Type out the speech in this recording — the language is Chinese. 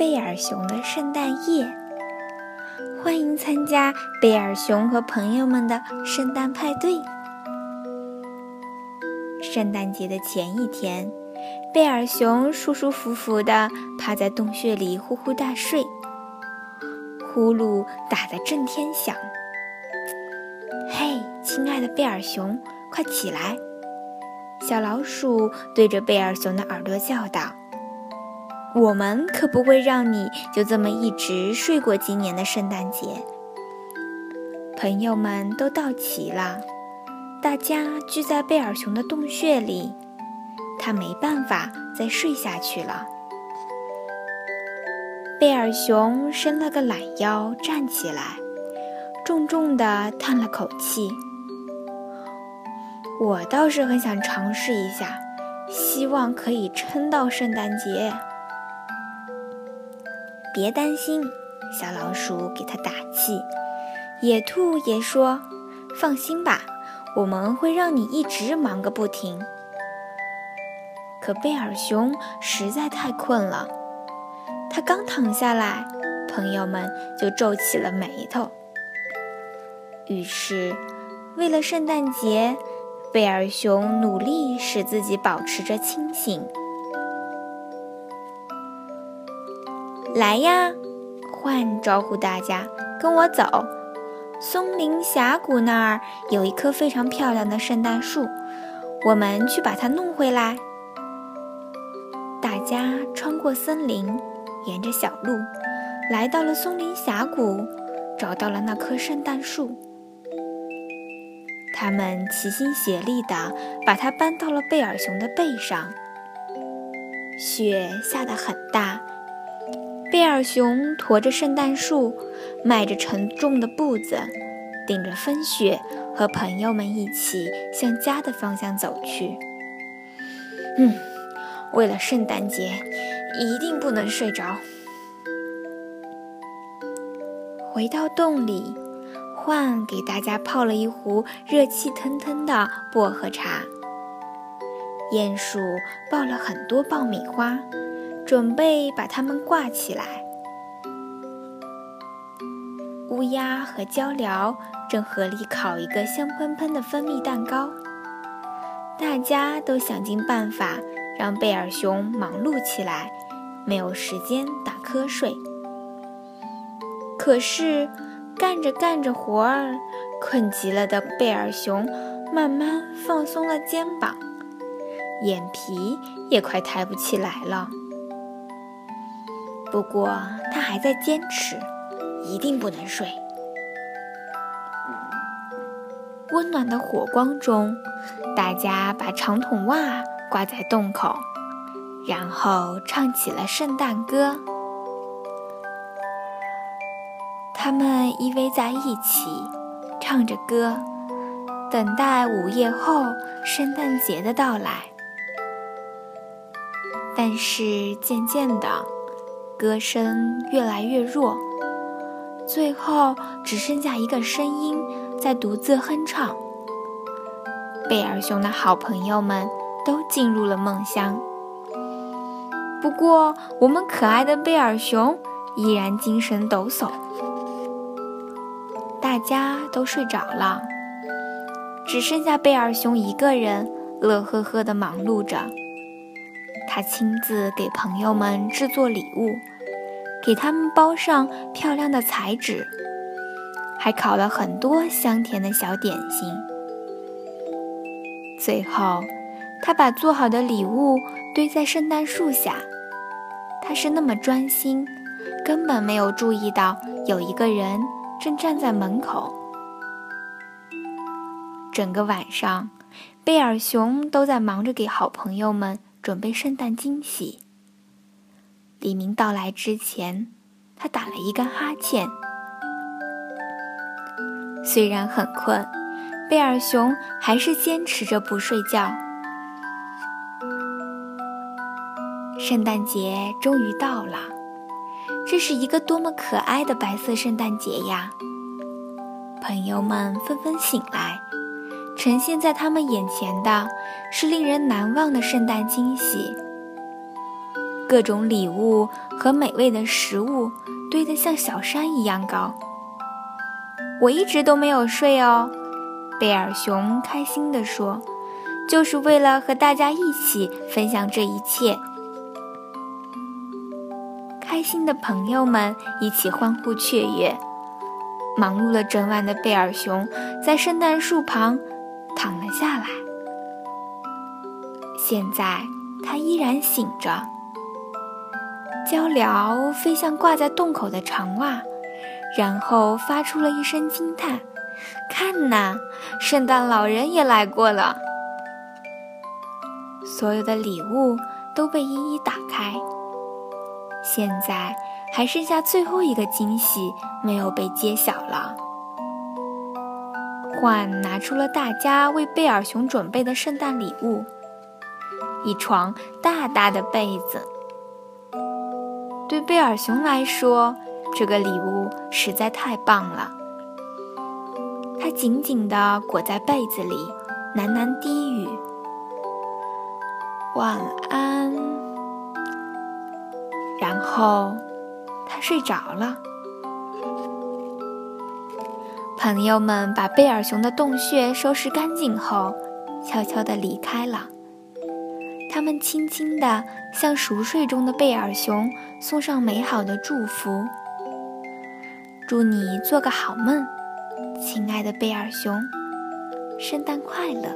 贝尔熊的圣诞夜。欢迎参加贝尔熊和朋友们的圣诞派对。圣诞节的前一天，贝尔熊舒舒服服地趴在洞穴里呼呼大睡，呼噜打得震天响。嘿，亲爱的贝尔熊，快起来！小老鼠对着贝尔熊的耳朵叫道。我们可不会让你就这么一直睡过今年的圣诞节。朋友们都到齐了，大家聚在贝尔熊的洞穴里，他没办法再睡下去了。贝尔熊伸了个懒腰，站起来，重重地叹了口气：“我倒是很想尝试一下，希望可以撑到圣诞节。”别担心，小老鼠给他打气。野兔也说：“放心吧，我们会让你一直忙个不停。”可贝尔熊实在太困了，他刚躺下来，朋友们就皱起了眉头。于是，为了圣诞节，贝尔熊努力使自己保持着清醒。来呀，獾招呼大家跟我走。松林峡谷那儿有一棵非常漂亮的圣诞树，我们去把它弄回来。大家穿过森林，沿着小路，来到了松林峡谷，找到了那棵圣诞树。他们齐心协力地把它搬到了贝尔熊的背上。雪下得很大。贝尔熊驮着圣诞树，迈着沉重的步子，顶着风雪，和朋友们一起向家的方向走去。嗯，为了圣诞节，一定不能睡着。回到洞里，獾给大家泡了一壶热气腾腾的薄荷茶。鼹鼠抱了很多爆米花。准备把它们挂起来。乌鸦和鹪鹩正合力烤一个香喷喷的蜂蜜蛋糕。大家都想尽办法让贝尔熊忙碌起来，没有时间打瞌睡。可是干着干着活儿，困极了的贝尔熊慢慢放松了肩膀，眼皮也快抬不起来了。不过，他还在坚持，一定不能睡。温暖的火光中，大家把长筒袜挂在洞口，然后唱起了圣诞歌。他们依偎在一起，唱着歌，等待午夜后圣诞节的到来。但是渐渐的，歌声越来越弱，最后只剩下一个声音在独自哼唱。贝尔熊的好朋友们都进入了梦乡，不过我们可爱的贝尔熊依然精神抖擞。大家都睡着了，只剩下贝尔熊一个人乐呵呵地忙碌着。他亲自给朋友们制作礼物。给他们包上漂亮的彩纸，还烤了很多香甜的小点心。最后，他把做好的礼物堆在圣诞树下。他是那么专心，根本没有注意到有一个人正站在门口。整个晚上，贝尔熊都在忙着给好朋友们准备圣诞惊喜。黎明到来之前，他打了一个哈欠。虽然很困，贝尔熊还是坚持着不睡觉。圣诞节终于到了，这是一个多么可爱的白色圣诞节呀！朋友们纷纷醒来，呈现在他们眼前的是令人难忘的圣诞惊喜。各种礼物和美味的食物堆得像小山一样高。我一直都没有睡哦，贝尔熊开心地说，就是为了和大家一起分享这一切。开心的朋友们一起欢呼雀跃。忙碌了整晚的贝尔熊在圣诞树旁躺了下来。现在他依然醒着。鹪鹩飞向挂在洞口的长袜，然后发出了一声惊叹：“看呐，圣诞老人也来过了！”所有的礼物都被一一打开。现在还剩下最后一个惊喜没有被揭晓了。獾拿出了大家为贝尔熊准备的圣诞礼物——一床大大的被子。对贝尔熊来说，这个礼物实在太棒了。它紧紧地裹在被子里，喃喃低语：“晚安。”然后，它睡着了。朋友们把贝尔熊的洞穴收拾干净后，悄悄地离开了。他们轻轻地向熟睡中的贝尔熊送上美好的祝福：“祝你做个好梦，亲爱的贝尔熊，圣诞快乐。”